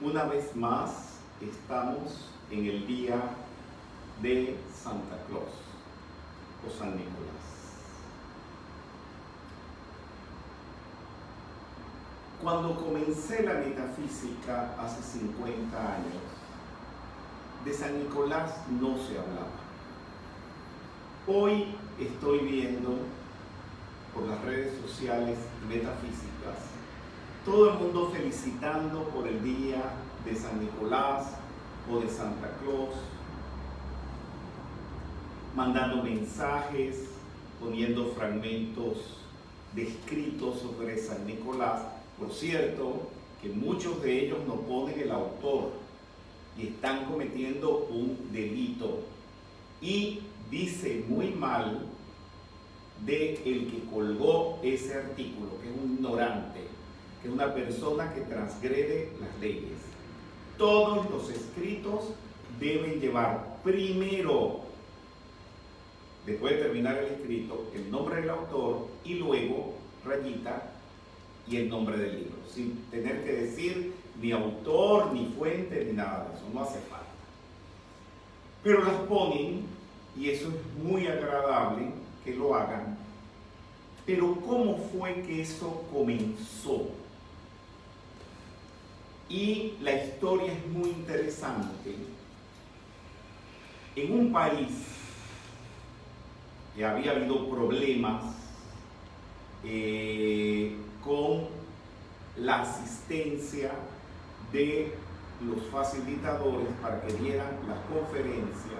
Una vez más estamos en el día de Santa Claus o San Nicolás. Cuando comencé la metafísica hace 50 años, de San Nicolás no se hablaba. Hoy estoy viendo por las redes sociales metafísicas todo el mundo felicitando por el día de San Nicolás o de Santa Claus, mandando mensajes, poniendo fragmentos de escritos sobre San Nicolás. Por cierto, que muchos de ellos no ponen el autor y están cometiendo un delito. Y dice muy mal de el que colgó ese artículo, que es un ignorante, una persona que transgrede las leyes. Todos los escritos deben llevar primero, después de terminar el escrito, el nombre del autor y luego, rayita, y el nombre del libro, sin tener que decir ni autor, ni fuente, ni nada de eso, no hace falta. Pero las ponen, y eso es muy agradable que lo hagan, pero ¿cómo fue que eso comenzó? Y la historia es muy interesante. En un país que había habido problemas eh, con la asistencia de los facilitadores para que dieran las conferencias.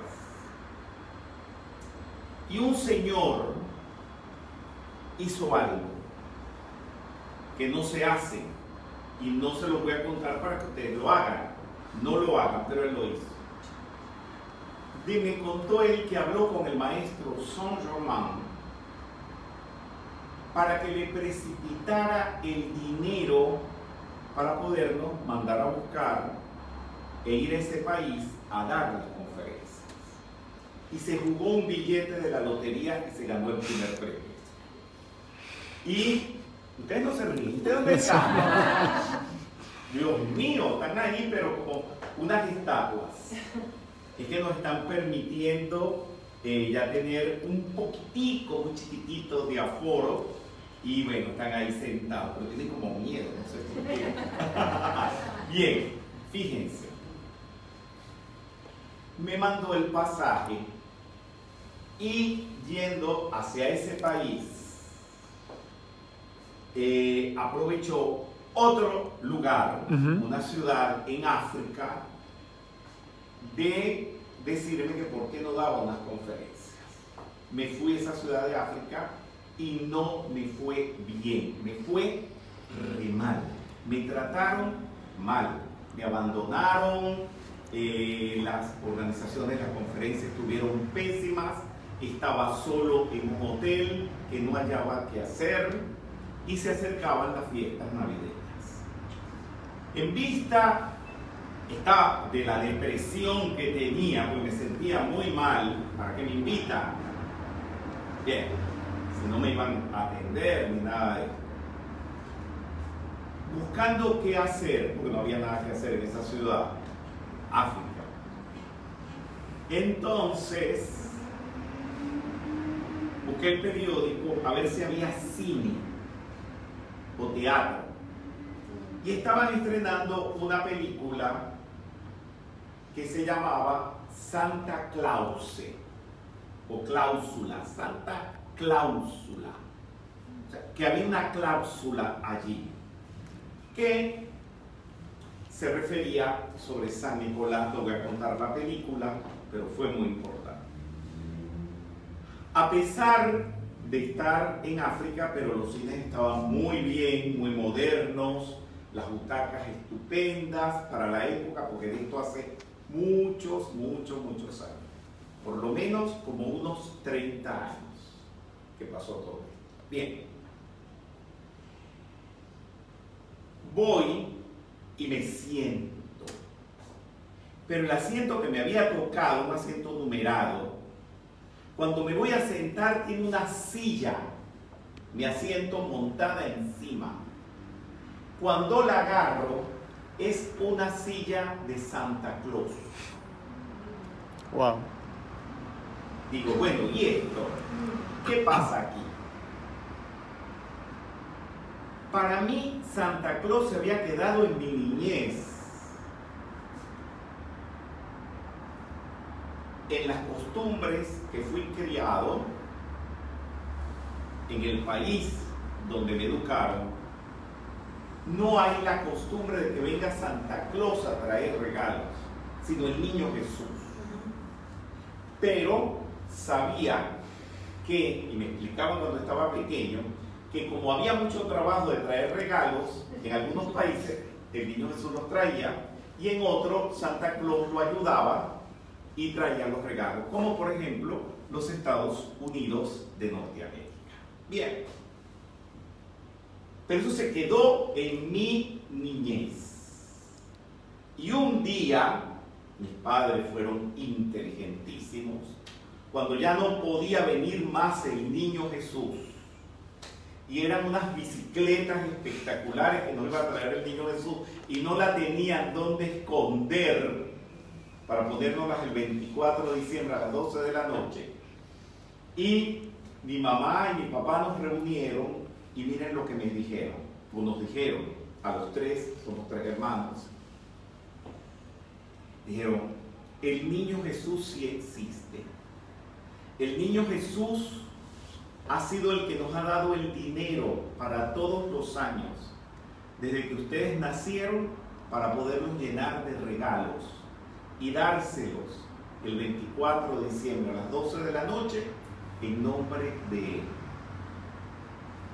Y un señor hizo algo que no se hace y no se lo voy a contar para que ustedes lo hagan. No lo hagan, pero él lo hizo. Y me contó él que habló con el maestro Saint-Germain para que le precipitara el dinero para podernos mandar a buscar e ir a ese país a dar las conferencias. Y se jugó un billete de la lotería y se ganó el primer premio. Y ustedes no se ríen, ¿ustedes dónde están? Dios mío, están ahí pero como unas estatuas. Es que nos están permitiendo eh, ya tener un poquitico, un chiquitito de aforo y bueno, están ahí sentados, pero tienen como miedo, no sé por qué. Bien, fíjense. Me mandó el pasaje y yendo hacia ese país, eh, aprovechó otro lugar, una ciudad en África, de decirme que por qué no daba unas conferencias. Me fui a esa ciudad de África y no me fue bien, me fue re mal. Me trataron mal, me abandonaron, eh, las organizaciones, las conferencias estuvieron pésimas, estaba solo en un hotel que no hallaba qué hacer y se acercaban las fiestas navideñas. En vista estaba de la depresión que tenía, porque me sentía muy mal, ¿para que me invitan? Bien, si no me iban a atender ni nada de eso. Buscando qué hacer, porque no había nada que hacer en esa ciudad, África. Entonces, busqué el periódico a ver si había cine o teatro. Y estaban estrenando una película que se llamaba Santa Clause o Cláusula, Santa Cláusula. Que había una cláusula allí que se refería sobre San Nicolás, no voy a contar la película, pero fue muy importante. A pesar de estar en África, pero los cines estaban muy bien, muy modernos, las butacas estupendas para la época, porque esto hace muchos, muchos, muchos años. Por lo menos como unos 30 años que pasó todo. Bien. Voy y me siento. Pero el asiento que me había tocado, un asiento numerado, cuando me voy a sentar tiene una silla, mi asiento montada encima. Cuando la agarro, es una silla de Santa Claus. Wow. Digo, bueno, ¿y esto? ¿Qué pasa aquí? Para mí, Santa Claus se había quedado en mi niñez. En las costumbres que fui criado, en el país donde me educaron, no hay la costumbre de que venga Santa Claus a traer regalos, sino el niño Jesús. Pero sabía que, y me explicaban cuando estaba pequeño, que como había mucho trabajo de traer regalos, en algunos países el niño Jesús los traía y en otros Santa Claus lo ayudaba y traía los regalos, como por ejemplo los Estados Unidos de Norteamérica. Bien, pero eso se quedó en mi niñez. Y un día, mis padres fueron inteligentísimos, cuando ya no podía venir más el niño Jesús, y eran unas bicicletas espectaculares que nos iba a traer el niño Jesús, y no la tenían donde esconder para ponérnoslas el 24 de diciembre a las 12 de la noche. Y mi mamá y mi papá nos reunieron y miren lo que me dijeron, o nos dijeron a los tres, somos tres hermanos. Dijeron, el niño Jesús sí existe. El niño Jesús ha sido el que nos ha dado el dinero para todos los años, desde que ustedes nacieron, para poderlos llenar de regalos y dárselos el 24 de diciembre a las 12 de la noche en nombre de Él.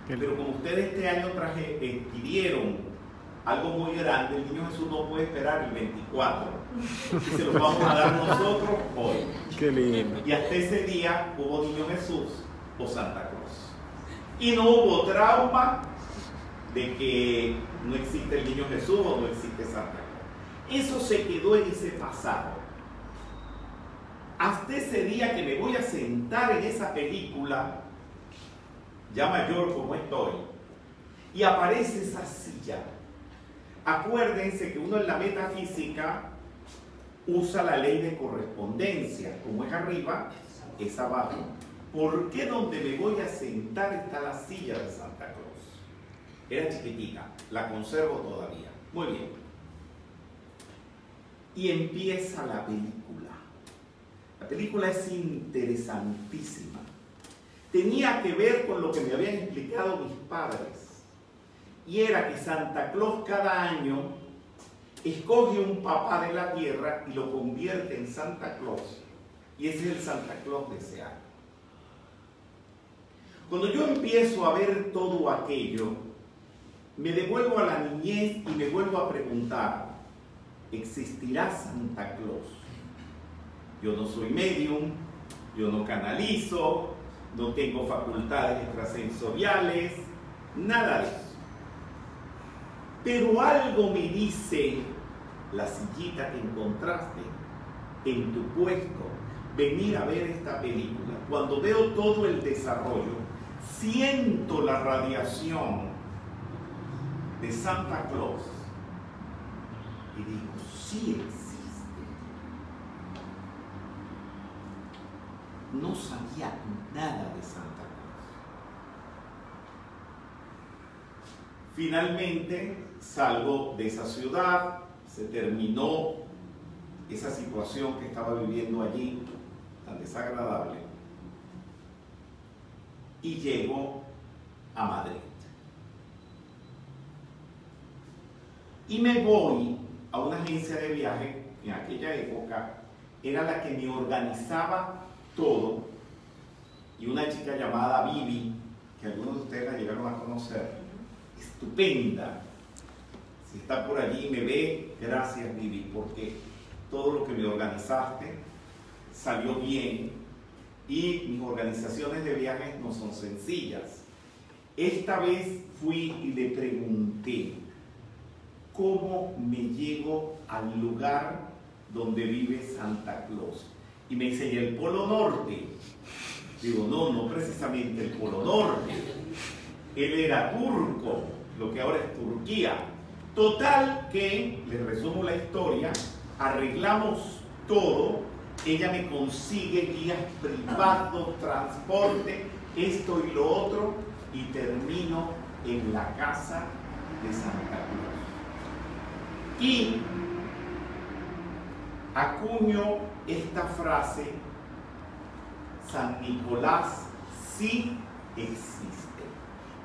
Pero como ustedes este año traje, pidieron algo muy grande, el niño Jesús no puede esperar el 24. Y se lo vamos a dar nosotros hoy. Qué lindo. Y hasta ese día hubo niño Jesús o Santa Cruz. Y no hubo trauma de que no existe el niño Jesús o no existe Santa Cruz. Eso se quedó en ese pasado. Hasta ese día que me voy a sentar en esa película ya mayor como estoy, y aparece esa silla. Acuérdense que uno en la metafísica usa la ley de correspondencia, como es arriba, es abajo. ¿Por qué donde me voy a sentar está la silla de Santa Cruz? Era chiquitita, la conservo todavía. Muy bien. Y empieza la película. La película es interesantísima tenía que ver con lo que me habían explicado mis padres. Y era que Santa Claus cada año escoge un papá de la tierra y lo convierte en Santa Claus. Y ese es el Santa Claus de ese año. Cuando yo empiezo a ver todo aquello, me devuelvo a la niñez y me vuelvo a preguntar, ¿existirá Santa Claus? Yo no soy medium, yo no canalizo, no tengo facultades extrasensoriales, nada de eso. Pero algo me dice la sillita que encontraste en tu puesto, venir a ver esta película. Cuando veo todo el desarrollo, siento la radiación de Santa Claus y digo, sí no sabía nada de Santa Cruz. Finalmente salgo de esa ciudad, se terminó esa situación que estaba viviendo allí, tan desagradable, y llego a Madrid. Y me voy a una agencia de viaje, en aquella época era la que me organizaba todo. Y una chica llamada Vivi, que algunos de ustedes la llegaron a conocer, estupenda. Si está por allí y me ve, gracias Vivi, porque todo lo que me organizaste salió bien y mis organizaciones de viajes no son sencillas. Esta vez fui y le pregunté, ¿cómo me llego al lugar donde vive Santa Claus? Y me dice, ¿y el Polo Norte? Digo, no, no precisamente el Polo Norte. Él era turco, lo que ahora es Turquía. Total que, les resumo la historia, arreglamos todo, ella me consigue guías privados, transporte, esto y lo otro, y termino en la casa de Santa Cruz. Y acuño esta frase, San Nicolás sí existe.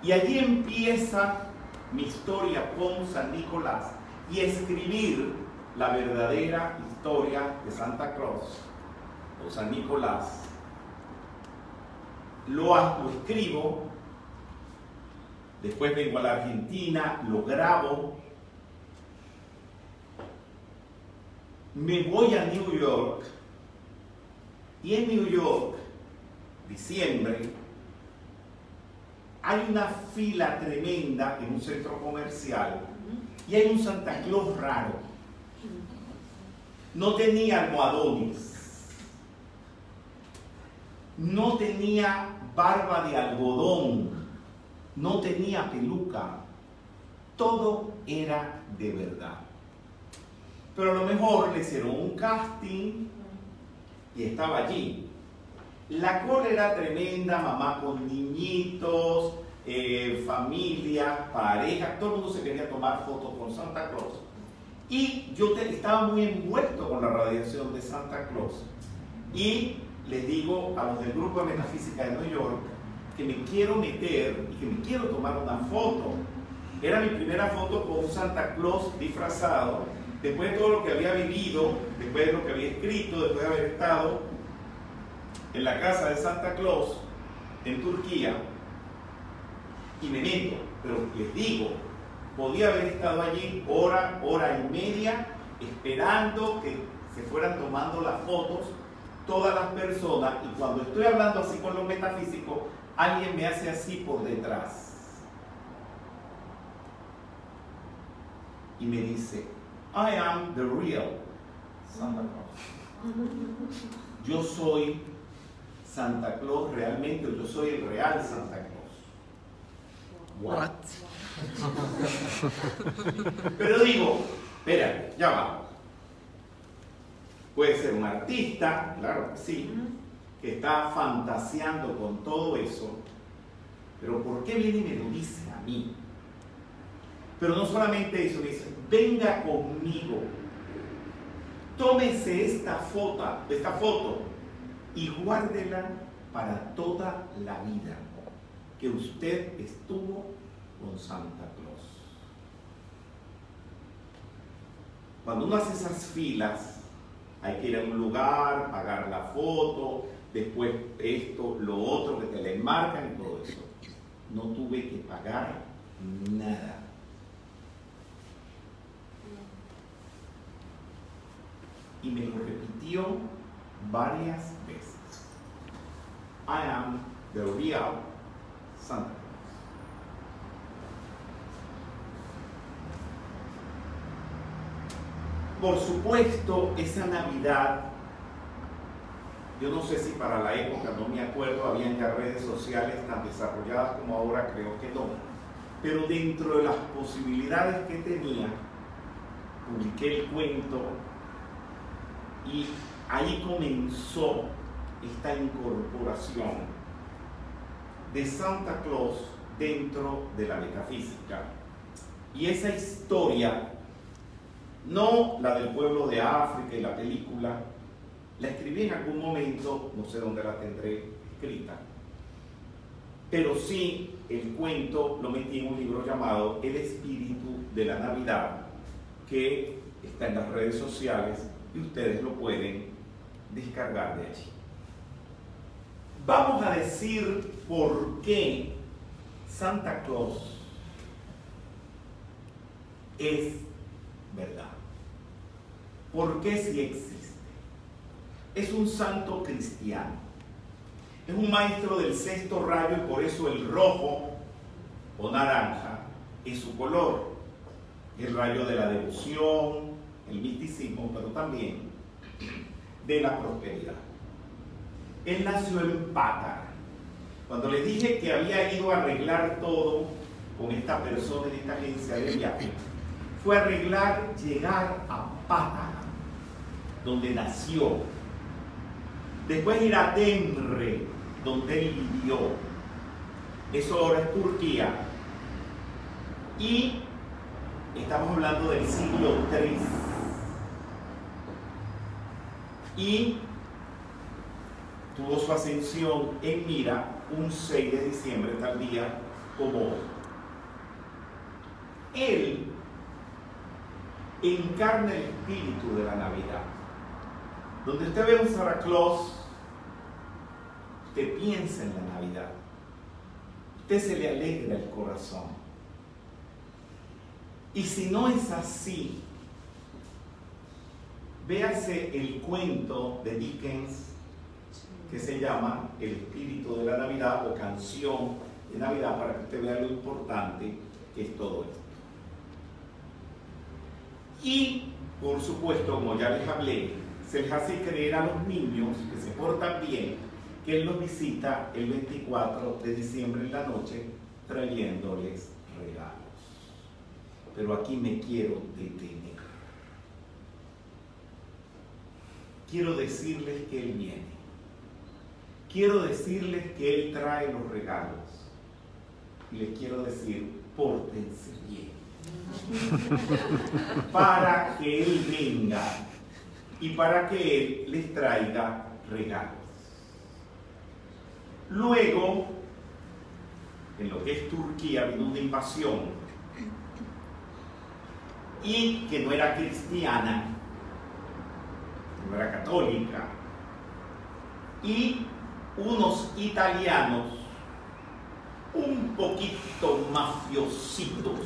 Y allí empieza mi historia con San Nicolás y escribir la verdadera historia de Santa Cruz o San Nicolás. Lo, lo escribo, después vengo a la Argentina, lo grabo, me voy a New York y en New York, diciembre, hay una fila tremenda en un centro comercial y hay un Santa Claus raro. No tenía almohadones, no tenía barba de algodón, no tenía peluca, todo era de verdad. Pero a lo mejor le hicieron un casting y estaba allí. La cola era tremenda, mamá con niñitos, eh, familia, pareja, todo el mundo se quería tomar fotos con Santa Claus. Y yo estaba muy envuelto con la radiación de Santa Claus. Y les digo a los del grupo de metafísica de New York que me quiero meter y que me quiero tomar una foto. Era mi primera foto con un Santa Claus disfrazado, después de todo lo que había vivido, después de lo que había escrito, después de haber estado en la casa de Santa Claus en Turquía y me meto, pero les digo, podía haber estado allí hora, hora y media esperando que se fueran tomando las fotos todas las personas y cuando estoy hablando así con los metafísicos, alguien me hace así por detrás. Y me dice, I am the real Santa Claus. Yo soy Santa Claus realmente, yo soy el real Santa Claus. What? Pero digo, espera, ya va. Puede ser un artista, claro que sí, que está fantaseando con todo eso, pero ¿por qué viene y me lo dice a mí? Pero no solamente eso, dice, venga conmigo, tómese esta foto, esta foto y guárdela para toda la vida que usted estuvo con Santa Claus. Cuando uno hace esas filas, hay que ir a un lugar, pagar la foto, después esto, lo otro, que te le enmarcan y todo eso. No tuve que pagar nada. Y me lo repitió varias veces. I am the real Santa. Por supuesto, esa Navidad, yo no sé si para la época, no me acuerdo, habían ya redes sociales tan desarrolladas como ahora, creo que no. Pero dentro de las posibilidades que tenía, publiqué el cuento y ahí comenzó esta incorporación de Santa Claus dentro de la metafísica. Y esa historia, no la del pueblo de África y la película, la escribí en algún momento, no sé dónde la tendré escrita, pero sí el cuento lo metí en un libro llamado El espíritu de la Navidad, que está en las redes sociales y ustedes lo pueden descargar de allí. Vamos a decir por qué Santa Claus es verdad. ¿Por qué si existe? Es un santo cristiano. Es un maestro del sexto rayo y por eso el rojo o naranja es su color. El rayo de la devoción, el misticismo, pero también de la prosperidad. Él nació en Pátara. Cuando le dije que había ido a arreglar todo con esta persona en esta agencia de viaje, fue arreglar llegar a Pátara, donde nació. Después ir a Denre, donde él vivió. Eso ahora es Turquía. Y estamos hablando del siglo III. Y tuvo su ascensión en Mira un 6 de diciembre, tal día como hoy. Él encarna el espíritu de la Navidad. Donde usted ve un Santa Claus, usted piensa en la Navidad. Usted se le alegra el corazón. Y si no es así, véase el cuento de Dickens que se llama El espíritu de la Navidad o canción de Navidad para que usted vea lo importante que es todo esto. Y, por supuesto, como ya les hablé, se les hace creer a los niños que se portan bien que Él los visita el 24 de diciembre en la noche trayéndoles regalos. Pero aquí me quiero detener. Quiero decirles que Él viene. Quiero decirles que Él trae los regalos. Y les quiero decir, pórtense bien. para que Él venga y para que Él les traiga regalos. Luego, en lo que es Turquía, vino una invasión y que no era cristiana, no era católica, y unos italianos un poquito mafiositos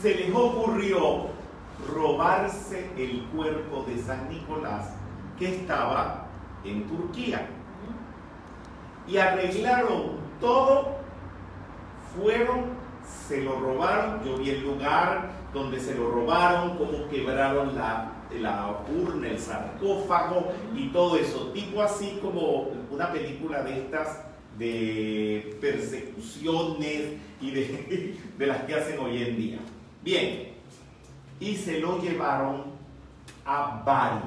se les ocurrió robarse el cuerpo de San Nicolás que estaba en Turquía. Y arreglaron todo, fueron, se lo robaron, yo vi el lugar donde se lo robaron, cómo quebraron la, la urna, el sarcófago y todo eso, tipo así como una película de estas de persecuciones y de, de las que hacen hoy en día. Bien, y se lo llevaron a Bari,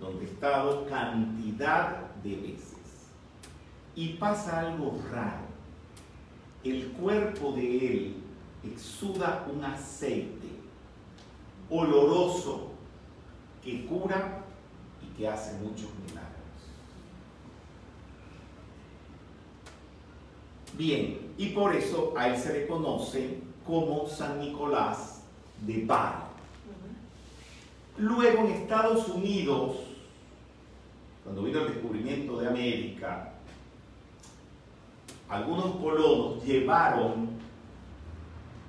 donde he estado cantidad de veces. Y pasa algo raro. El cuerpo de él exuda un aceite oloroso que cura y que hace muchos milagros. Bien, y por eso a él se le conoce como San Nicolás de Bari. Luego en Estados Unidos, cuando vino el descubrimiento de América, algunos colonos llevaron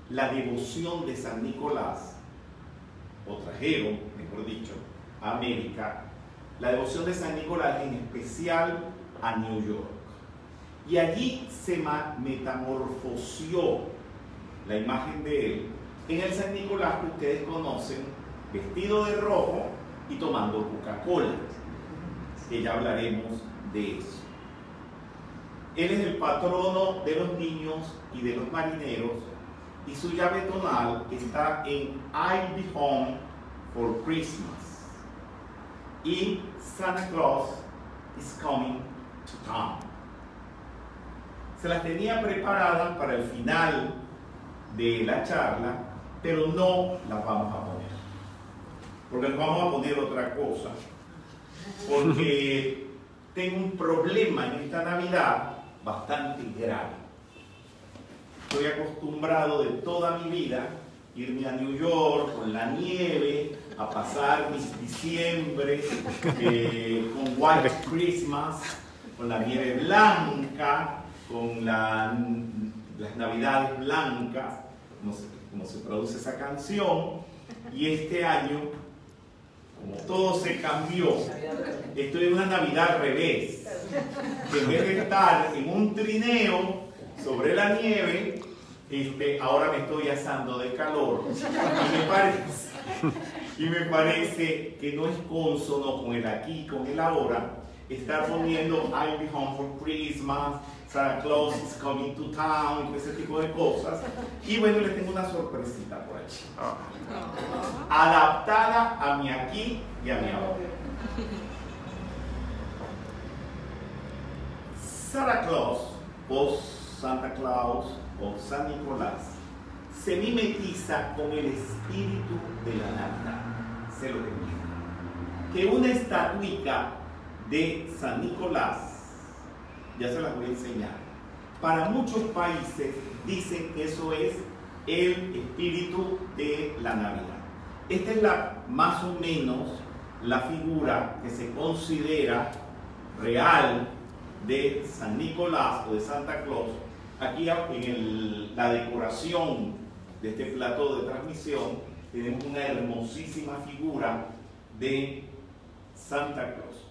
la devoción de San Nicolás, o trajeron, mejor dicho, América, la devoción de San Nicolás en especial a New York. Y allí se metamorfoseó la imagen de él en el San Nicolás que ustedes conocen, vestido de rojo y tomando Coca-Cola, que ya hablaremos de eso. Él es el patrono de los niños y de los marineros y su llave tonal está en I'll be home for Christmas y Santa Claus is coming to town. Se las tenía preparadas para el final de la charla, pero no las vamos a poner. Porque nos vamos a poner otra cosa. Porque tengo un problema en esta Navidad bastante grave. Estoy acostumbrado de toda mi vida irme a New York con la nieve, a pasar mis diciembre eh, con White Christmas, con la nieve blanca, con las navidades blancas, como se, produce esa canción, y este año, como todo se cambió, estoy en una navidad revés, que en vez de estar en un trineo sobre la nieve, este, ahora me estoy asando de calor. Y me parece, y me parece que no es consono con el aquí, con el ahora, estar poniendo I'll be home for Christmas, Santa Claus is coming to town, ese tipo de cosas. Y bueno, les tengo una sorpresita por allí. Adaptada a mi aquí y a mi ahora. Santa Claus o Santa Claus o San Nicolás se mimetiza con el espíritu de la Navidad. Se lo digo. Que una estatuita de San Nicolás, ya se las voy a enseñar, para muchos países dicen que eso es el espíritu de la Navidad. Esta es la más o menos la figura que se considera real de San Nicolás o de Santa Claus. Aquí en la decoración de este plato de transmisión tenemos una hermosísima figura de Santa Claus.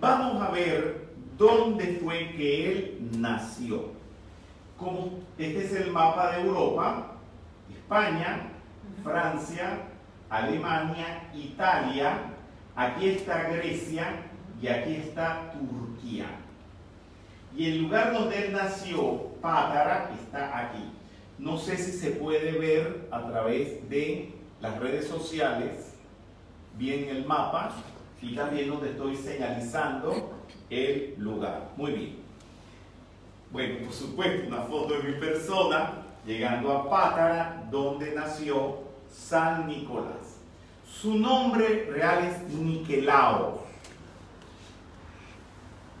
Vamos a ver dónde fue que él nació. Como este es el mapa de Europa, España, Francia, Alemania, Italia, aquí está Grecia y aquí está Turquía. Y el lugar donde él nació, Pátara, está aquí. No sé si se puede ver a través de las redes sociales bien el mapa y también donde estoy señalizando el lugar. Muy bien. Bueno, por supuesto, una foto de mi persona llegando a Pátara, donde nació San Nicolás. Su nombre real es Niquelao.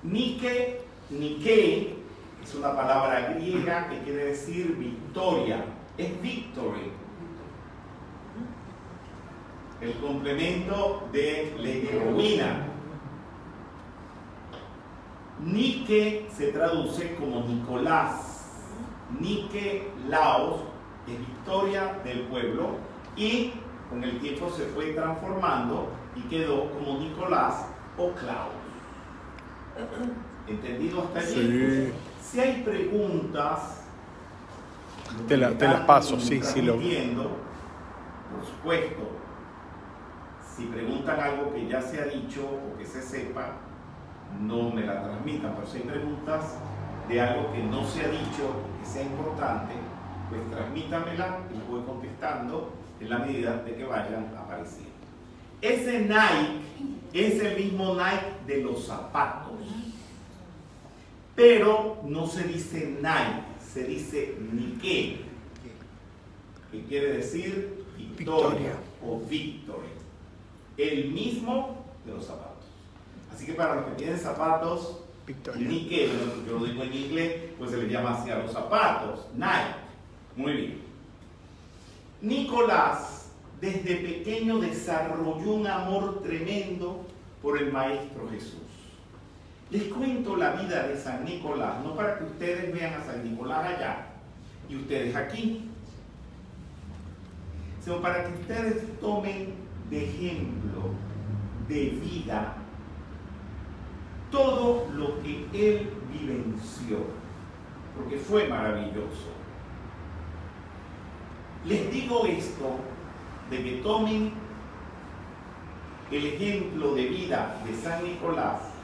Nike, Nike es una palabra griega que quiere decir victoria, es victory. El complemento de heroína. Nike se traduce como Nicolás. Nike Laos es victoria del pueblo y con el tiempo se fue transformando y quedó como Nicolás o Klaus. ¿Entendido hasta allí? Si hay preguntas, te, la, las paso, sí, sí lo. Por supuesto, si preguntan algo que ya se ha dicho o que se sepa, no me la transmitan, pero si hay preguntas de algo que no se ha dicho, que sea importante, pues transmítamela y voy contestando en la medida de que vayan apareciendo. Ese Nike es el mismo Nike de los zapatos. Pero no se dice Nike, se dice Nike, que quiere decir victoria, o victory. El mismo de los zapatos. Así que para los que tienen zapatos, Nike, yo lo digo en inglés, pues se le llama así a los zapatos, Nike. Muy bien. Nicolás desde pequeño desarrolló un amor tremendo por el Maestro Jesús. Les cuento la vida de San Nicolás, no para que ustedes vean a San Nicolás allá y ustedes aquí, sino para que ustedes tomen de ejemplo, de vida, todo lo que él vivenció, porque fue maravilloso. Les digo esto de que tomen el ejemplo de vida de San Nicolás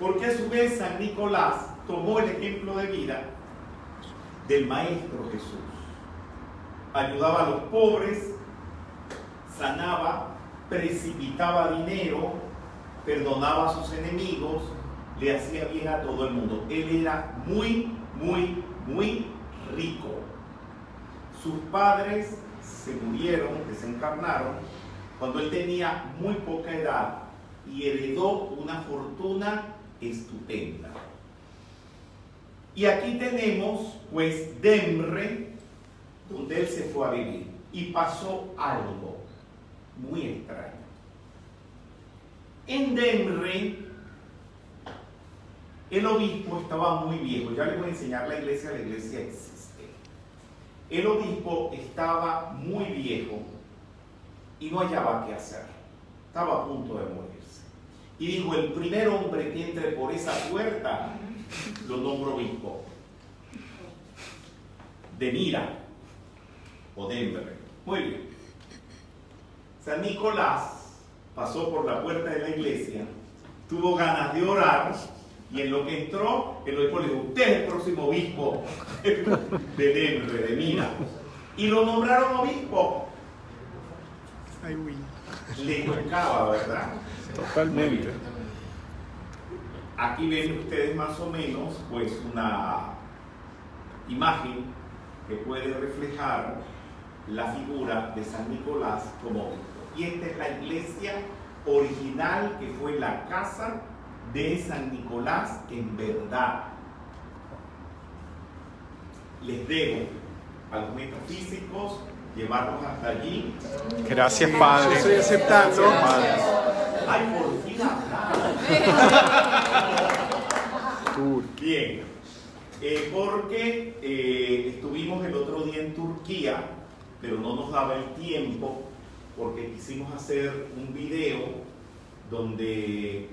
porque a su vez San Nicolás tomó el ejemplo de vida del Maestro Jesús. Ayudaba a los pobres, sanaba, precipitaba dinero, perdonaba a sus enemigos, le hacía bien a todo el mundo. Él era muy, muy, muy rico. Sus padres se murieron, desencarnaron, cuando él tenía muy poca edad y heredó una fortuna estupenda. Y aquí tenemos pues Demre, donde él se fue a vivir. Y pasó algo muy extraño. En Demre, el obispo estaba muy viejo. Ya les voy a enseñar la iglesia, la iglesia existe. El obispo estaba muy viejo y no hallaba qué hacer. Estaba a punto de morir. Y dijo, el primer hombre que entre por esa puerta, lo nombro obispo. De Mira o Denver. Muy bien. San Nicolás pasó por la puerta de la iglesia, tuvo ganas de orar y en lo que entró el obispo le dijo, usted es el próximo obispo de Denver, de Mina. Y lo nombraron obispo. Le tocaba, ¿verdad? Totalmente. Aquí ven ustedes más o menos pues una imagen que puede reflejar la figura de San Nicolás como obispo. Y esta es la iglesia original que fue la casa de San Nicolás en verdad. Les debo a los metafísicos llevarlos hasta allí. Gracias, Padre. Estoy aceptando. Ay, por fin Bien, eh, porque eh, estuvimos el otro día en Turquía, pero no nos daba el tiempo porque quisimos hacer un video donde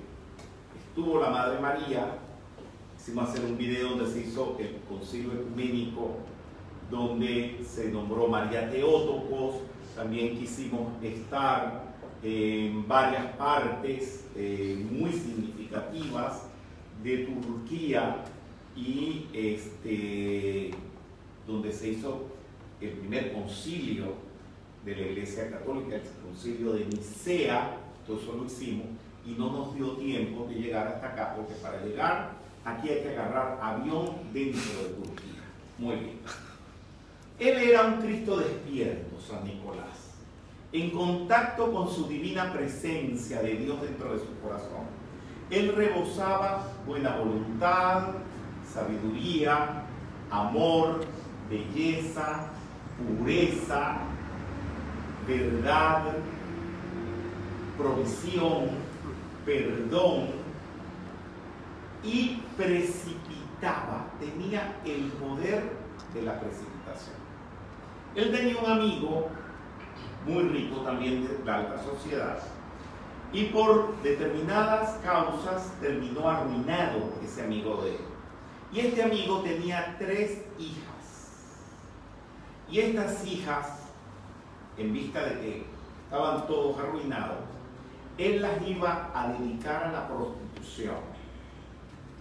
estuvo la Madre María, quisimos hacer un video donde se hizo el concilio ecuménico, donde se nombró María Teótocos, también quisimos estar en varias partes eh, muy significativas de Turquía y este, donde se hizo el primer concilio de la Iglesia Católica, el concilio de Nicea, todo eso lo hicimos y no nos dio tiempo de llegar hasta acá, porque para llegar aquí hay que agarrar avión dentro de Turquía. Muy bien. Él era un Cristo despierto, San Nicolás, en contacto con su divina presencia de Dios dentro de su corazón. Él rebosaba buena voluntad, sabiduría, amor, belleza, pureza, verdad, provisión, perdón y precipitaba, tenía el poder de la precipitación. Él tenía un amigo muy rico también de la alta sociedad y por determinadas causas terminó arruinado ese amigo de él. Y este amigo tenía tres hijas. Y estas hijas, en vista de que estaban todos arruinados, él las iba a dedicar a la prostitución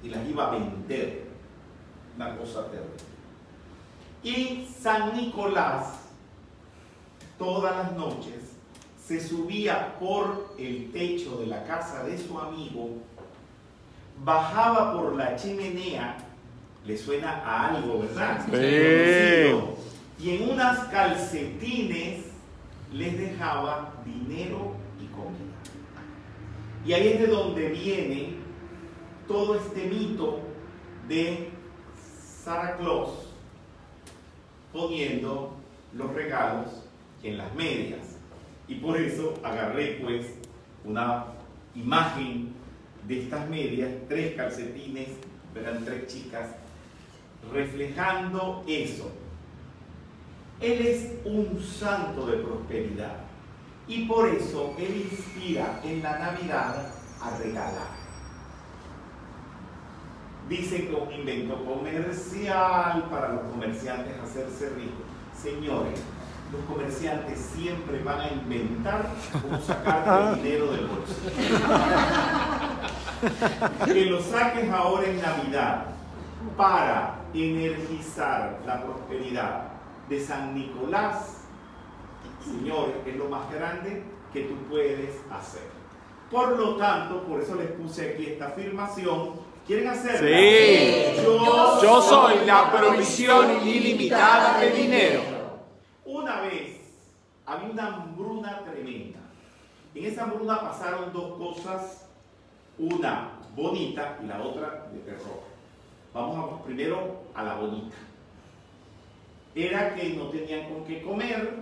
y las iba a vender. Una cosa terrible. Y San Nicolás, todas las noches, se subía por el techo de la casa de su amigo, bajaba por la chimenea, le suena a algo, ¿verdad? Y en unas calcetines les dejaba dinero y comida. Y ahí es de donde viene todo este mito de Sara Claus poniendo los regalos en las medias. Y por eso agarré pues una imagen de estas medias, tres calcetines, eran tres chicas, reflejando eso. Él es un santo de prosperidad y por eso Él inspira en la Navidad a regalar. Dice que un invento comercial para los comerciantes hacerse ricos. Señores, los comerciantes siempre van a inventar cómo sacar el dinero del bolsillo. que lo saques ahora en Navidad para energizar la prosperidad de San Nicolás, Señor, es lo más grande que tú puedes hacer. Por lo tanto, por eso les puse aquí esta afirmación. ¿Quieren hacerla? Sí. Yo, Yo soy la provisión ilimitada de dinero. Una vez había una hambruna tremenda. En esa hambruna pasaron dos cosas, una bonita y la otra de terror. Vamos primero a la bonita. Era que no tenían con qué comer,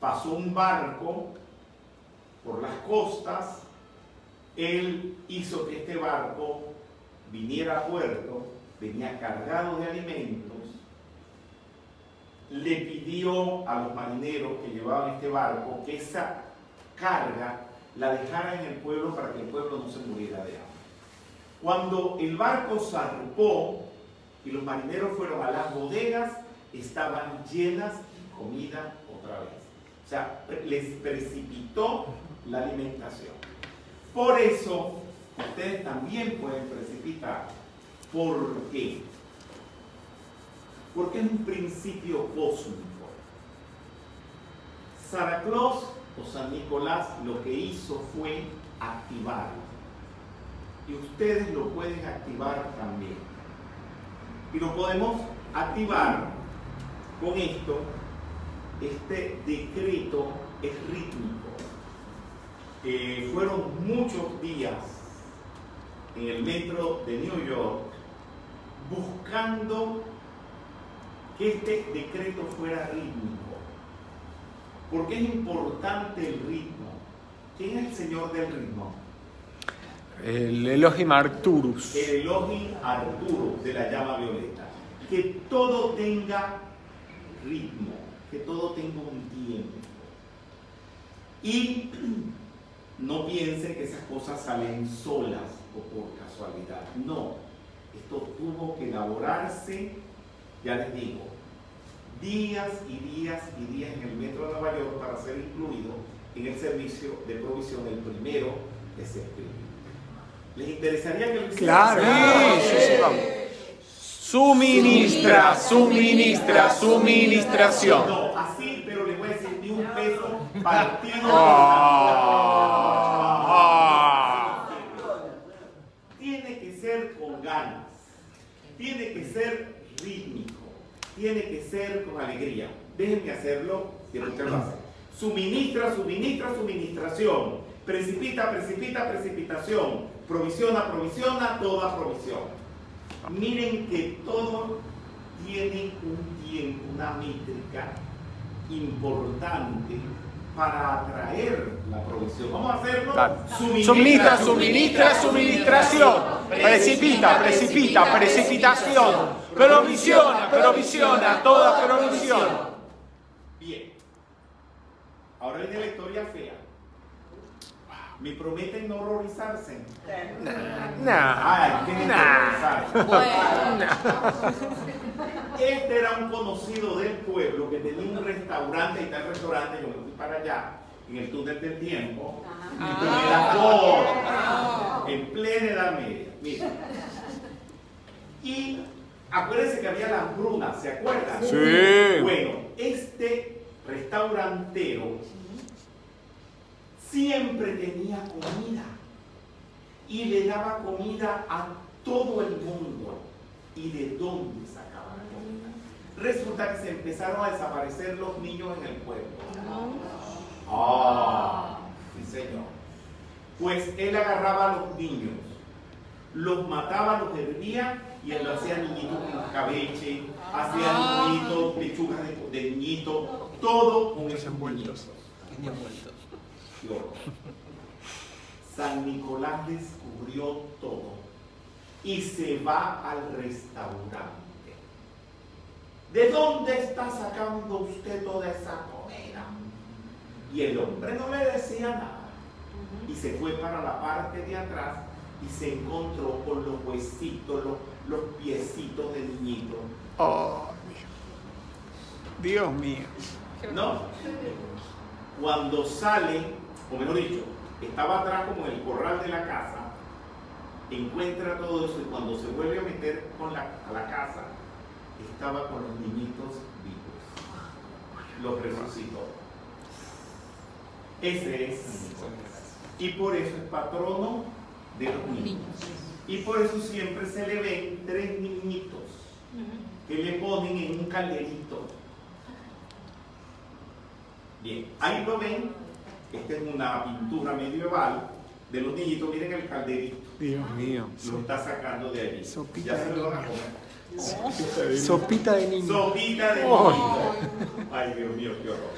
pasó un barco por las costas, él hizo que este barco viniera a puerto, venía cargado de alimentos, le pidió a los marineros que llevaban este barco que esa carga la dejara en el pueblo para que el pueblo no se muriera de hambre. Cuando el barco zarpó y los marineros fueron a las bodegas, estaban llenas de comida otra vez. O sea, les precipitó la alimentación. Por eso, ustedes también pueden precipitar ¿Por qué? Porque es un principio cósmico. Santa Claus o San Nicolás lo que hizo fue activarlo. Y ustedes lo pueden activar también. Y lo podemos activar con esto. Este decreto es rítmico. Eh, fueron muchos días en el metro de New York buscando que este decreto fuera rítmico. Porque es importante el ritmo. ¿Quién es el señor del ritmo? El Elohim Arturus. El Elohim Arturus de la llama violeta. Que todo tenga ritmo, que todo tenga un tiempo. Y no piense que esas cosas salen solas o por casualidad. No, esto tuvo que elaborarse, ya les digo, días y días y días en el metro de Nueva York para ser incluido en el servicio de provisión, el primero de se ¿Les interesaría que lo hiciera? Claro, sí, sí, vamos. Suministra, suministra, suministración. No, así, pero le voy a decir ni un peso partido. Ah. Tiene que ser con ganas, tiene que ser rítmico tiene que ser con alegría. Déjenme hacerlo y usted lo hace. Suministra, suministra, suministración. Precipita, precipita, precipitación. Provisiona, provisiona, toda provisión. Miren que todo tiene un tiempo, una métrica importante para atraer la provisión. Vamos a hacerlo. Suministra, suministra, suministración. Precipita, precipita, precipitación. Provisiona, provisiona, toda provisión. Bien. Ahora viene la historia fea. Me prometen no horrorizarse. No. Ay, Este era un conocido del pueblo que tenía un restaurante y tal restaurante, yo me fui para allá, en el túnel del tiempo, en plena edad media. Mira. Y Acuérdense que había las brunas, ¿se acuerdan? Sí. Bueno, este restaurantero siempre tenía comida y le daba comida a todo el mundo. ¿Y de dónde sacaba la comida? Resulta que se empezaron a desaparecer los niños en el pueblo. Ah, sí señor. Pues él agarraba a los niños, los mataba, los hervía y él hacía niñitos con escabeche, hacía ah. niñitos, pechugas de, de niñito, todo con esos niñitos. San Nicolás descubrió todo y se va al restaurante. ¿De dónde está sacando usted toda esa comida? Y el hombre no le decía nada. Y se fue para la parte de atrás y se encontró con los huesitos, los los piecitos de niñito. Oh, Dios mío. No. Cuando sale, o mejor dicho, estaba atrás como en el corral de la casa, encuentra todo eso y cuando se vuelve a meter con la, a la casa, estaba con los niñitos vivos. Los resucitó. Ese es Y por eso es patrono de los niños. Y por eso siempre se le ven tres niñitos que le ponen en un calderito. Bien, ahí lo ven. Esta es una pintura medieval de los niñitos. Miren el calderito. Dios mío. Lo está sacando de allí. Sopita ya se lo van a comer. Sopita de niño. Sopita de niño. Ay, Dios mío, qué horror.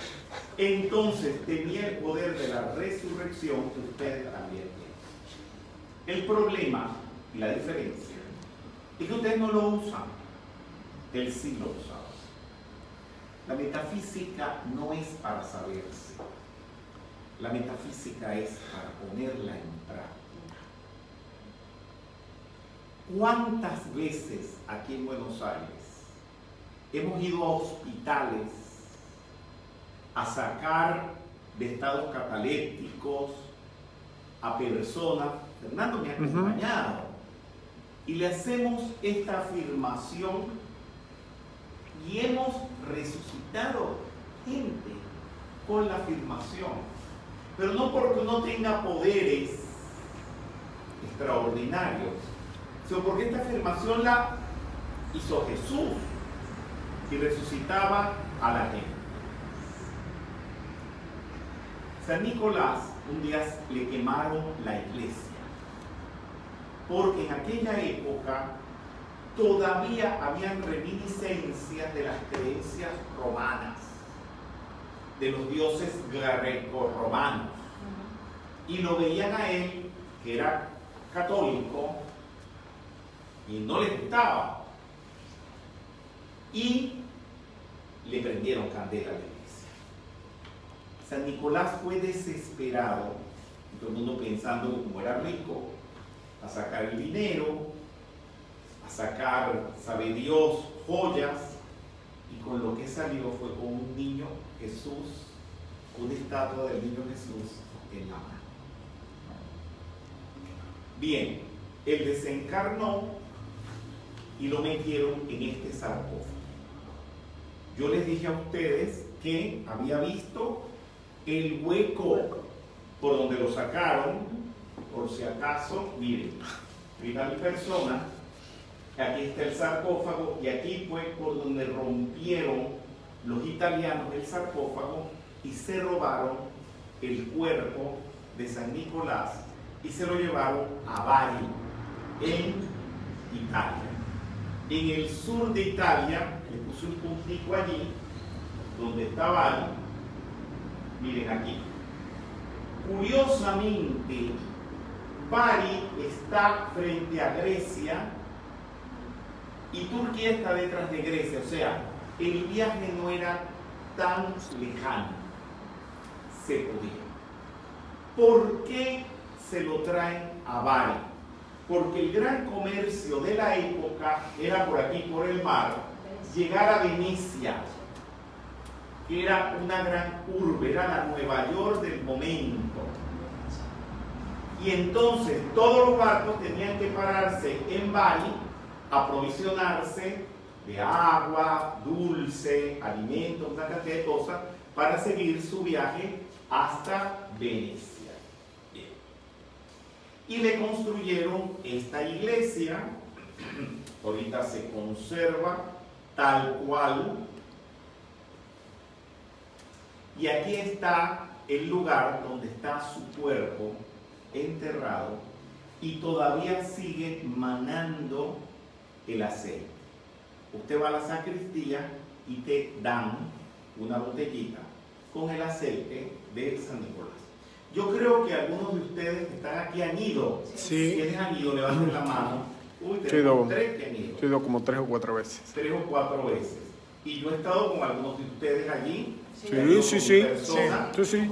Entonces tenía el poder de la resurrección que ustedes también tienen. El problema y la diferencia es que ustedes no lo usan, él sí lo usa. La metafísica no es para saberse, la metafísica es para ponerla en práctica. ¿Cuántas veces aquí en Buenos Aires hemos ido a hospitales a sacar de estados catalépticos a personas, Fernando me ha acompañado, Y le hacemos esta afirmación y hemos resucitado gente con la afirmación. Pero no porque no tenga poderes extraordinarios, sino porque esta afirmación la hizo Jesús y resucitaba a la gente. San Nicolás un día le quemaron la iglesia, porque en aquella época todavía habían reminiscencias de las creencias romanas, de los dioses greco-romanos, y lo veían a él, que era católico, y no le gustaba, y le prendieron candela a la iglesia. San Nicolás fue desesperado, todo el mundo pensando que como era rico, a sacar el dinero, a sacar, sabe Dios, joyas, y con lo que salió fue con un niño Jesús, una estatua del niño Jesús en la mano. Bien, él desencarnó y lo metieron en este sarcófago. Yo les dije a ustedes que había visto el hueco por donde lo sacaron, por si acaso, miren, mira mi persona, aquí está el sarcófago y aquí fue por donde rompieron los italianos el sarcófago y se robaron el cuerpo de San Nicolás y se lo llevaron a Bari, en Italia. En el sur de Italia le puse un puntico allí, donde está Bali. Miren aquí. Curiosamente, Bari está frente a Grecia y Turquía está detrás de Grecia. O sea, el viaje no era tan lejano. Se podía. ¿Por qué se lo traen a Bari? Porque el gran comercio de la época era por aquí, por el mar, llegar a Venecia, que era una gran urbe, era la Nueva York del momento. Y entonces todos los barcos tenían que pararse en Bali, aprovisionarse de agua, dulce, alimentos, una cantidad de cosas, para seguir su viaje hasta Venecia. Y le construyeron esta iglesia, ahorita se conserva, tal cual. Y aquí está el lugar donde está su cuerpo enterrado y todavía sigue manando el aceite. Usted va a la sacristía y te dan una botellita con el aceite de San Nicolás. Yo creo que algunos de ustedes que están aquí han ido. Sí. ¿Quiénes han ido? Levanten la mano. Uy, tenemos tres que han ido he ido como tres o cuatro veces. tres o cuatro veces. Y yo he estado con algunos de ustedes allí. Sí, sí, con sí. personas. Sí, sí.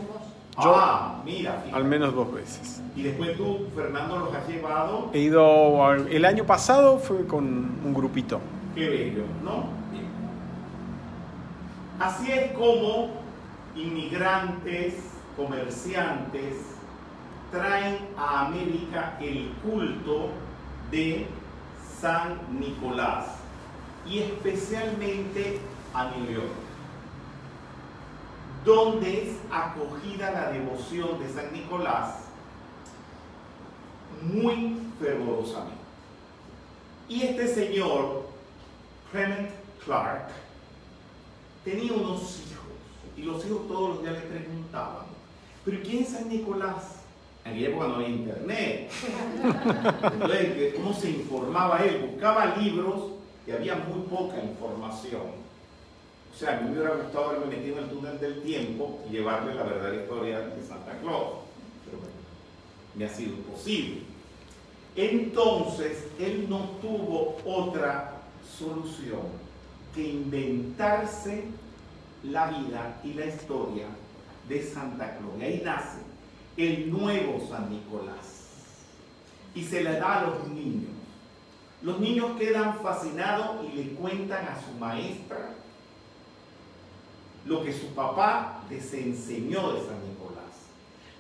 Yo Ah, mira, fíjate. al menos dos veces. Y después tú, Fernando, los has llevado. He ido, el año pasado fue con un grupito. Qué bello, ¿no? Así es como inmigrantes, comerciantes, traen a América el culto de San Nicolás y especialmente a New York, donde es acogida la devoción de San Nicolás muy fervorosamente. Y este señor, Clement Clark, tenía unos hijos y los hijos todos los días le preguntaban, ¿pero quién es San Nicolás? En aquella época no había internet. Entonces, ¿cómo se informaba él? Buscaba libros y había muy poca información. O sea, a mí me hubiera gustado haberme metido en el túnel del tiempo y llevarle la verdadera historia de Santa Claus. Pero bueno, me ha sido imposible. Entonces, él no tuvo otra solución que inventarse la vida y la historia de Santa Claus. Y ahí nace el nuevo San Nicolás. Y se le da a los niños. Los niños quedan fascinados y le cuentan a su maestra lo que su papá les enseñó de San Nicolás.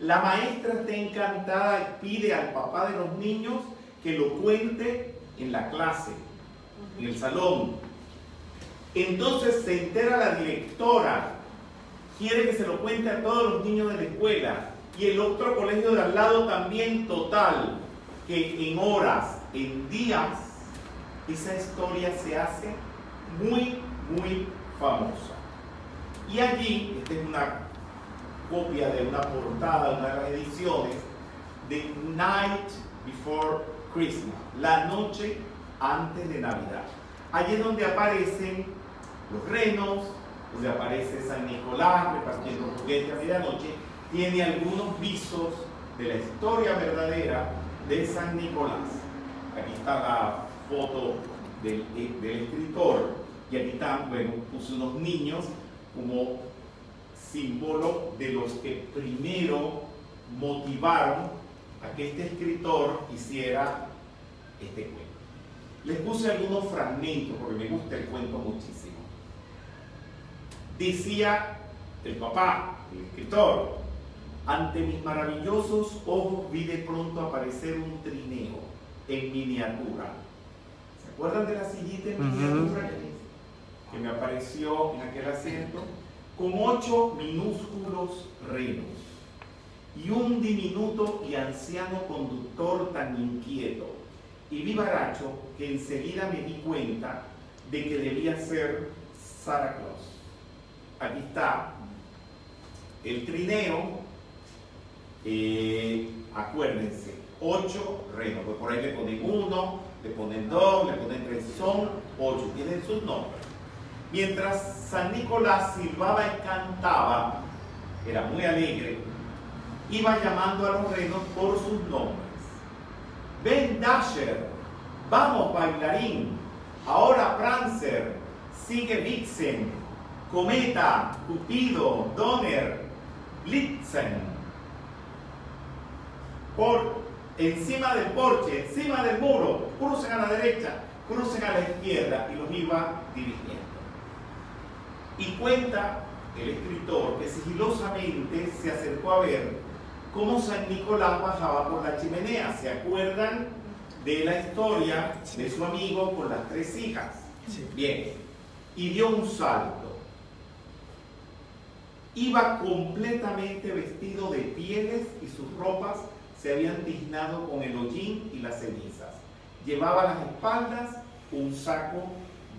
La maestra está encantada y pide al papá de los niños que lo cuente en la clase, en el salón. Entonces se entera la directora, quiere que se lo cuente a todos los niños de la escuela y el otro colegio de al lado también total, que en horas, en días, esa historia se hace muy, muy famosa. Y allí, esta es una copia de una portada, una de las ediciones, de Night Before Christmas, la noche antes de Navidad. Allí es donde aparecen los renos, donde aparece San Nicolás repartiendo juguetes a medianoche, tiene algunos visos de la historia verdadera de San Nicolás. Aquí está la foto del, del escritor y aquí están, bueno, puse unos niños como símbolo de los que primero motivaron a que este escritor hiciera este cuento. Les puse algunos fragmentos porque me gusta el cuento muchísimo. Decía el papá, el escritor, ante mis maravillosos ojos vi de pronto aparecer un trineo en miniatura. ¿Se acuerdan de la sillita en miniatura que me apareció en aquel asiento? Con ocho minúsculos renos y un diminuto y anciano conductor tan inquieto y vivaracho que enseguida me di cuenta de que debía ser Santa Claus. Aquí está el trineo, eh, acuérdense, ocho renos, pues por ahí le ponen uno, le ponen dos, le ponen tres, son ocho, tienen sus nombres. Mientras San Nicolás silbaba y cantaba, era muy alegre, iba llamando a los renos por sus nombres. Ven Dasher, vamos bailarín, ahora Prancer, sigue Vixen, Cometa, Cupido, Donner, Blitzen. Por encima del porche, encima del muro, crucen a la derecha, crucen a la izquierda y los iba dirigiendo. Y cuenta el escritor que sigilosamente se acercó a ver cómo San Nicolás bajaba por la chimenea. ¿Se acuerdan de la historia de su amigo con las tres hijas? Bien. Y dio un salto. Iba completamente vestido de pieles y sus ropas se habían tiznado con el hollín y las cenizas. Llevaba a las espaldas un saco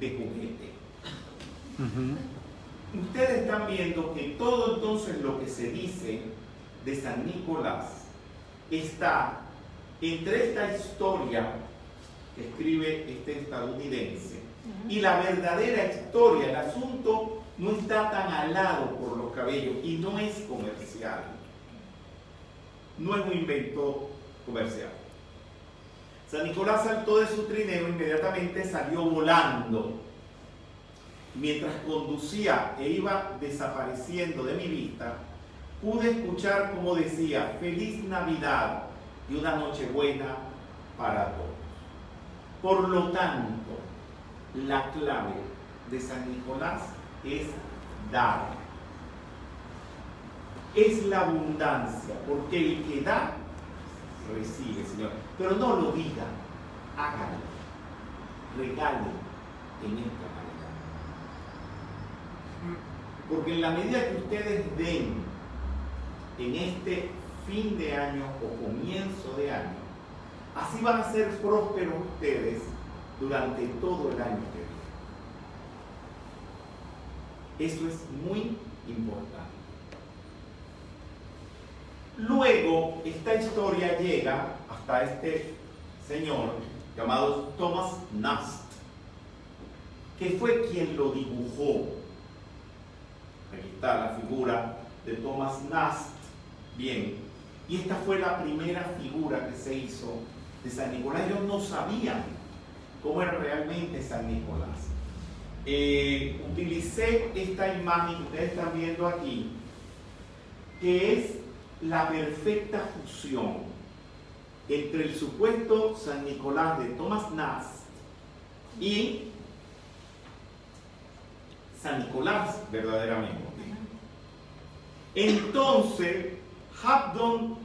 de juguete. Ustedes están viendo que todo entonces lo que se dice de San Nicolás está entre esta historia que escribe este estadounidense y la verdadera historia. El asunto no está tan alado por los cabellos y no es comercial. No es un invento comercial. San Nicolás saltó de su trineo, inmediatamente salió volando. Mientras conducía e iba desapareciendo de mi vista, pude escuchar como decía, feliz Navidad y una noche buena para todos. Por lo tanto, la clave de San Nicolás es dar. Es la abundancia, porque el que da, recibe, Señor. Pero no lo diga, hágalo, regale en esta manera. Porque en la medida que ustedes den en este fin de año o comienzo de año, así van a ser prósperos ustedes durante todo el año que viene. Eso es muy importante. Luego, esta historia llega hasta este señor llamado Thomas Nast, que fue quien lo dibujó. Aquí está la figura de Thomas Nast Bien, y esta fue la primera figura que se hizo de San Nicolás. Ellos no sabían cómo era realmente San Nicolás. Eh, utilicé esta imagen que ustedes están viendo aquí, que es la perfecta fusión entre el supuesto San Nicolás de Thomas Nast y San Nicolás verdaderamente. Entonces, Habdon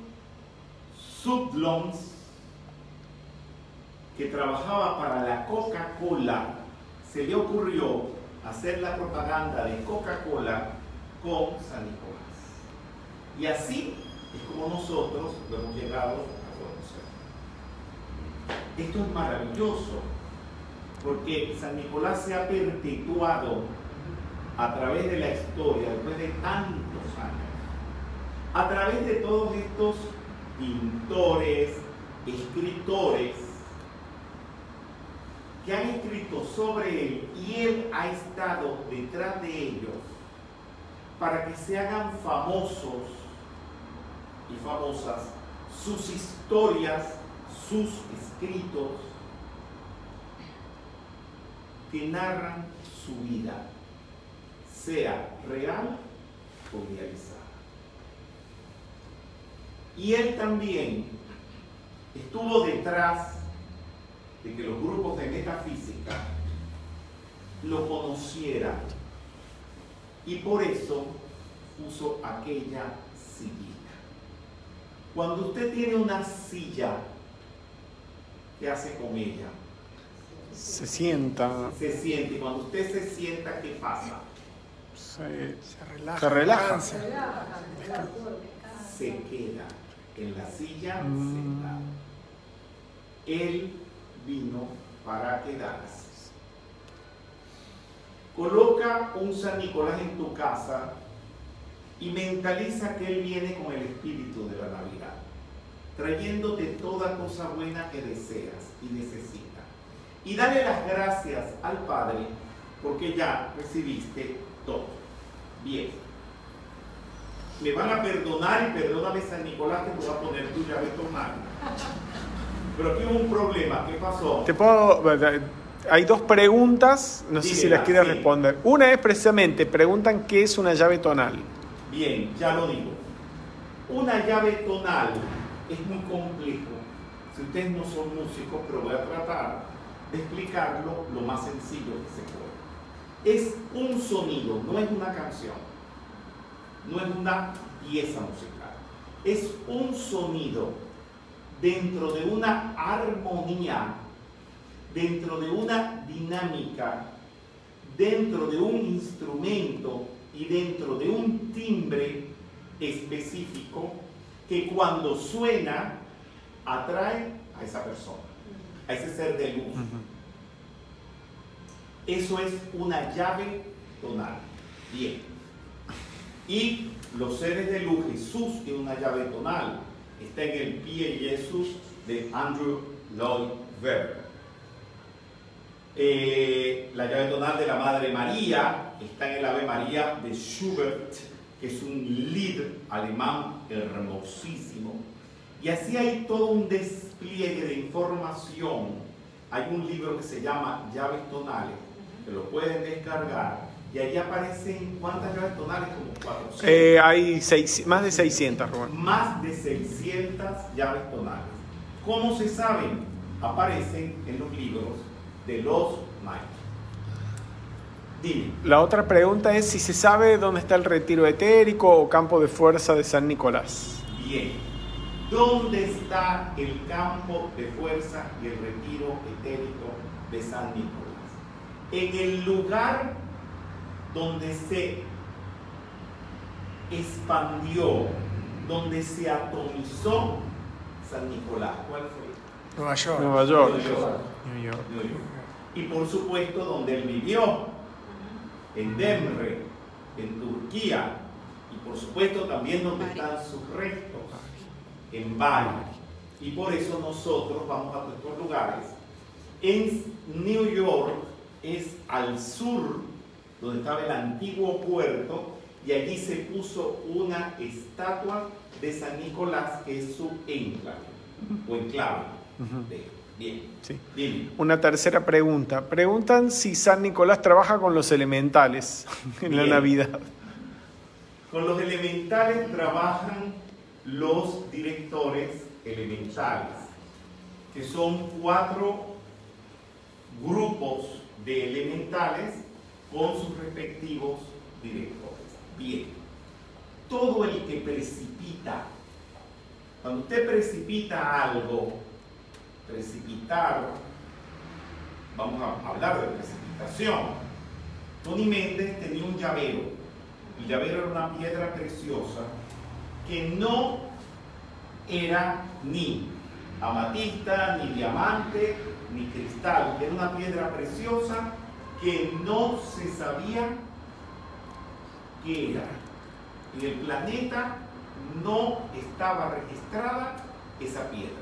Subloms, que que trabajaba para la Coca-Cola, se le ocurrió hacer la propaganda de Coca-Cola con San Nicolás. Y así es como nosotros lo hemos llegado a conocer. Esto es maravilloso, porque San Nicolás se ha perpetuado a través de la historia, después de tantos a través de todos estos pintores, escritores, que han escrito sobre él y él ha estado detrás de ellos para que se hagan famosos y famosas sus historias, sus escritos que narran su vida, sea real o idealizada. Y él también estuvo detrás de que los grupos de metafísica lo conocieran y por eso puso aquella sillita. Cuando usted tiene una silla, ¿qué hace con ella? Se sienta. Se siente. Y cuando usted se sienta, ¿qué pasa? Se, relaja. Se relaja. Se queda en la silla Mm. sentado. Él vino para quedarse. Coloca un San Nicolás en tu casa y mentaliza que Él viene con el espíritu de la Navidad, trayéndote toda cosa buena que deseas y necesitas. Y dale las gracias al Padre porque ya recibiste todo. Bien. Me van a perdonar y perdóname San Nicolás que te voy a poner tu llave tomar. Pero aquí hubo un problema. ¿Qué pasó? Te puedo. Hay dos preguntas, no sé si las quieres sí. responder. Una es precisamente, preguntan qué es una llave tonal. Bien, ya lo digo. Una llave tonal es muy complejo. Si ustedes no son músicos, pero voy a tratar de explicarlo lo más sencillo que se puede. Es un sonido, no es una canción. No es una pieza musical. Es un sonido dentro de una armonía, dentro de una dinámica, dentro de un instrumento y dentro de un timbre específico que cuando suena atrae a esa persona, a ese ser de luz. Eso es una llave tonal. Bien. Y los seres de luz, Jesús tiene una llave tonal. Está en el pie Jesús de Andrew Lloyd Webber. Eh, la llave tonal de la Madre María está en el Ave María de Schubert, que es un lied alemán hermosísimo. Y así hay todo un despliegue de información. Hay un libro que se llama Llaves Tonales, que lo pueden descargar. Y ahí aparecen, ¿cuántas llaves tonales? Como 400. Eh, hay seis- más de 600, Rubén. Más de 600 llaves tonales. ¿Cómo se saben? Aparecen en los libros de los maestros. Dime. La otra pregunta es si se sabe dónde está el retiro etérico o campo de fuerza de San Nicolás. Bien. ¿Dónde está el campo de fuerza y el retiro etérico de San Nicolás? En el lugar donde se expandió, donde se atomizó San Nicolás. ¿Cuál fue? Nueva York. Nueva York. New York. New York. New York. Y por supuesto donde él vivió, en Demre, en Turquía, y por supuesto también donde están sus restos, en Bari. Y por eso nosotros vamos a estos lugares. En New York es al sur, donde estaba el antiguo puerto, y allí se puso una estatua de San Nicolás, que es su enclave, o enclave. Bien, Sí. Una tercera pregunta. Preguntan si San Nicolás trabaja con los elementales en la. Navidad. Con los elementales trabajan los directores elementales, que son cuatro grupos de elementales con sus respectivos directores. Bien, todo el que precipita, cuando usted precipita algo, precipitar vamos a hablar de precipitación. Tony Méndez tenía un llavero. El llavero era una piedra preciosa que no era ni amatista, ni diamante, ni cristal. Era una piedra preciosa que no se sabía qué era. En el planeta no estaba registrada esa piedra.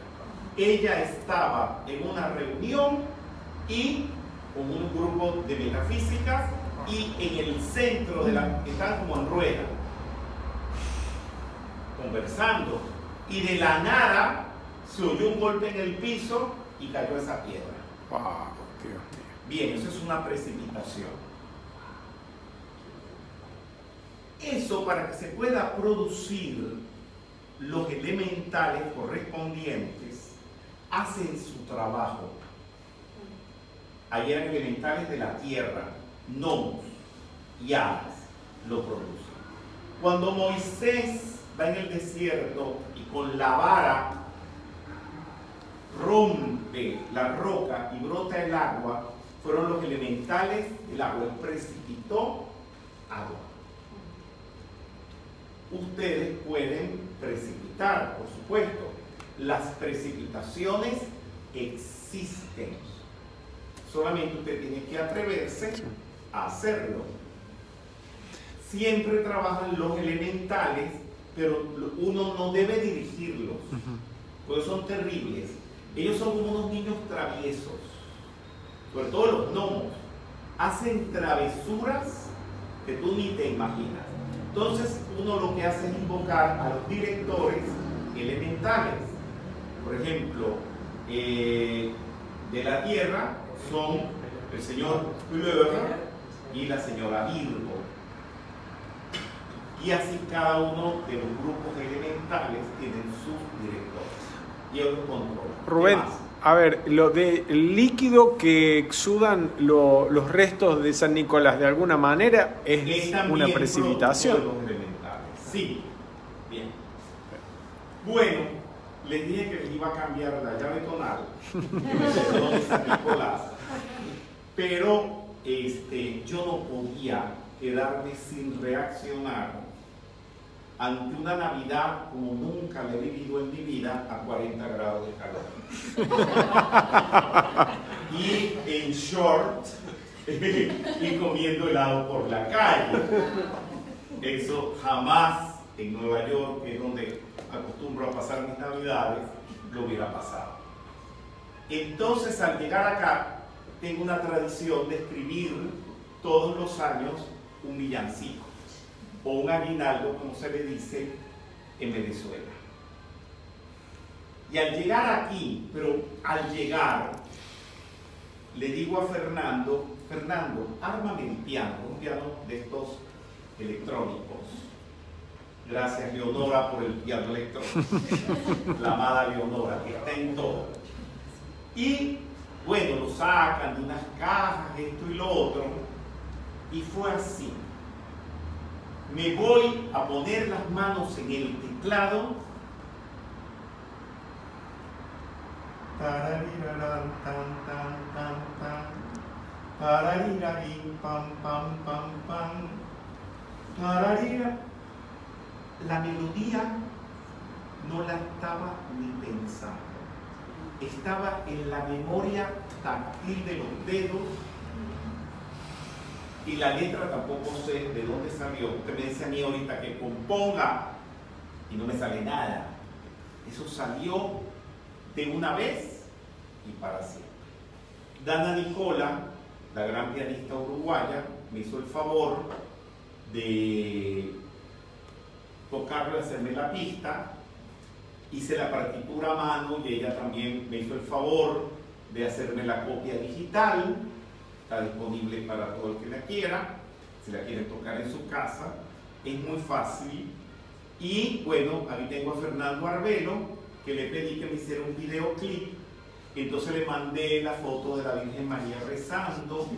Ella estaba en una reunión y con un grupo de metafísicas y en el centro de la... están como en rueda, conversando. Y de la nada se oyó un golpe en el piso y cayó esa piedra. Bien, eso es una precipitación. Eso para que se pueda producir los elementales correspondientes hacen su trabajo. Ahí eran elementales de la tierra, nomos y aves lo producen. Cuando Moisés va en el desierto y con la vara rompe la roca y brota el agua, fueron los elementales del agua. Precipitó agua. Ustedes pueden precipitar, por supuesto. Las precipitaciones existen. Solamente usted tiene que atreverse a hacerlo. Siempre trabajan los elementales, pero uno no debe dirigirlos, porque son terribles. Ellos son como unos niños traviesos, sobre todo los gnomos. Hacen travesuras que tú ni te imaginas. Entonces uno lo que hace es invocar a los directores elementales. Por ejemplo, eh, de la tierra son el señor Fleur y la señora Virgo. Y así cada uno de los grupos elementales tienen sus directores. Y ellos controlan. Rubén, a ver, lo de líquido que exudan los restos de San Nicolás de alguna manera es, una precipitación. Sí, bien. Bueno, les dije que les iba a cambiar la llave tonal de San Nicolás, pero este, yo no podía quedarme sin reaccionar ante una Navidad como nunca la he vivido en mi vida a 40 grados de calor. y en short y comiendo helado por la calle. Eso jamás en Nueva York, que es donde acostumbro a pasar mis navidades, lo hubiera pasado. Entonces al llegar acá, tengo una tradición de escribir todos los años un villancico o un aguinaldo, como se le dice en Venezuela. Y al llegar aquí, pero al llegar, le digo a Fernando, Fernando, ármame el piano, un piano de estos electrónicos. Gracias, Leonora, por el piano electrónico. La amada Leonora, que está en todo. Y bueno, lo sacan de unas cajas, esto y lo otro. Y fue así me voy a poner las manos en el teclado. La melodía no la estaba ni pensando. Estaba en la memoria táctil de los dedos y la letra tampoco sé de dónde salió. Usted me dice a mí ahorita que componga y no me sale nada. Eso salió de una vez y para siempre. Dana Nicola, la gran pianista uruguaya, me hizo el favor de tocarlo hacerme la pista. Hice la partitura a mano y ella también me hizo el favor de hacerme la copia digital está disponible para todo el que la quiera, si la quiere tocar en su casa, es muy fácil. Y bueno, ahí tengo a Fernando Arbelo, que le pedí que me hiciera un videoclip, entonces le mandé la foto de la Virgen María rezando,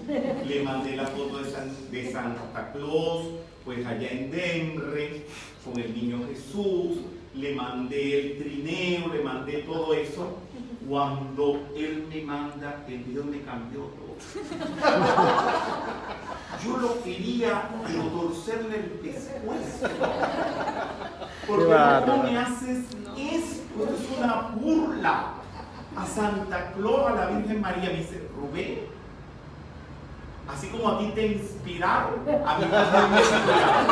le mandé la foto de, de Santa Claus, pues allá en Denver, con el niño Jesús, le mandé el trineo, le mandé todo eso, Cuando Él me manda, el video me cambió. Yo lo quería torcerle el pescuezo. Porque no me haces esto, es una burla a Santa Claus, a la Virgen María. Me dice, Rubén, así como a ti te inspiraron, a mí también me inspiraron.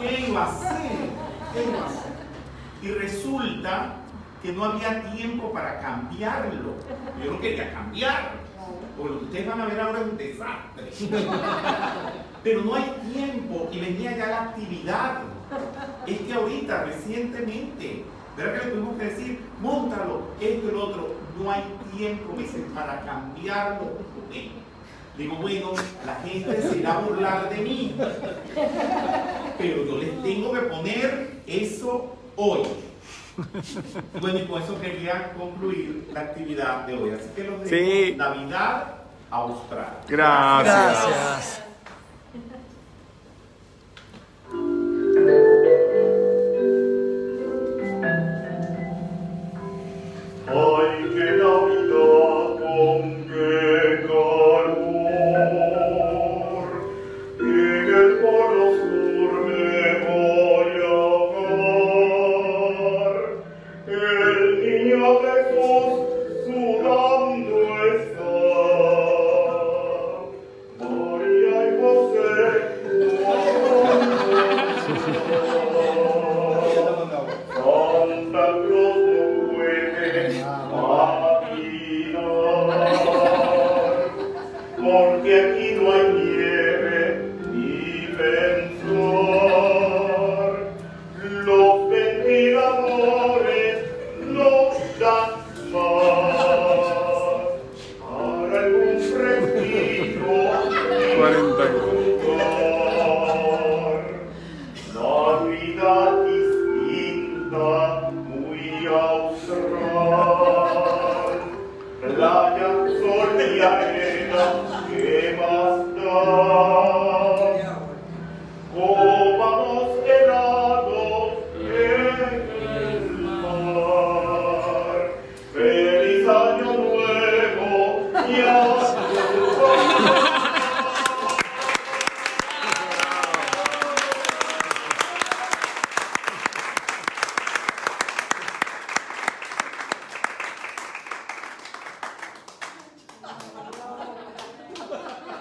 ¿Qué iba a hacer? ¿Qué iba a hacer? Y resulta que no había tiempo para cambiarlo. Yo no quería cambiarlo. Porque lo que ustedes van a ver ahora es un desastre. Pero no hay tiempo y venía ya la actividad. Es que ahorita, recientemente, ¿verdad que le tuvimos que decir, montalo, esto y lo otro? No hay tiempo, me dicen, para cambiarlo. Digo, bueno, la gente se irá a burlar de mí, pero yo les tengo que poner eso hoy. Bueno, y con eso quería concluir la actividad de hoy. Así que los de Navidad Austral. Gracias. Gracias.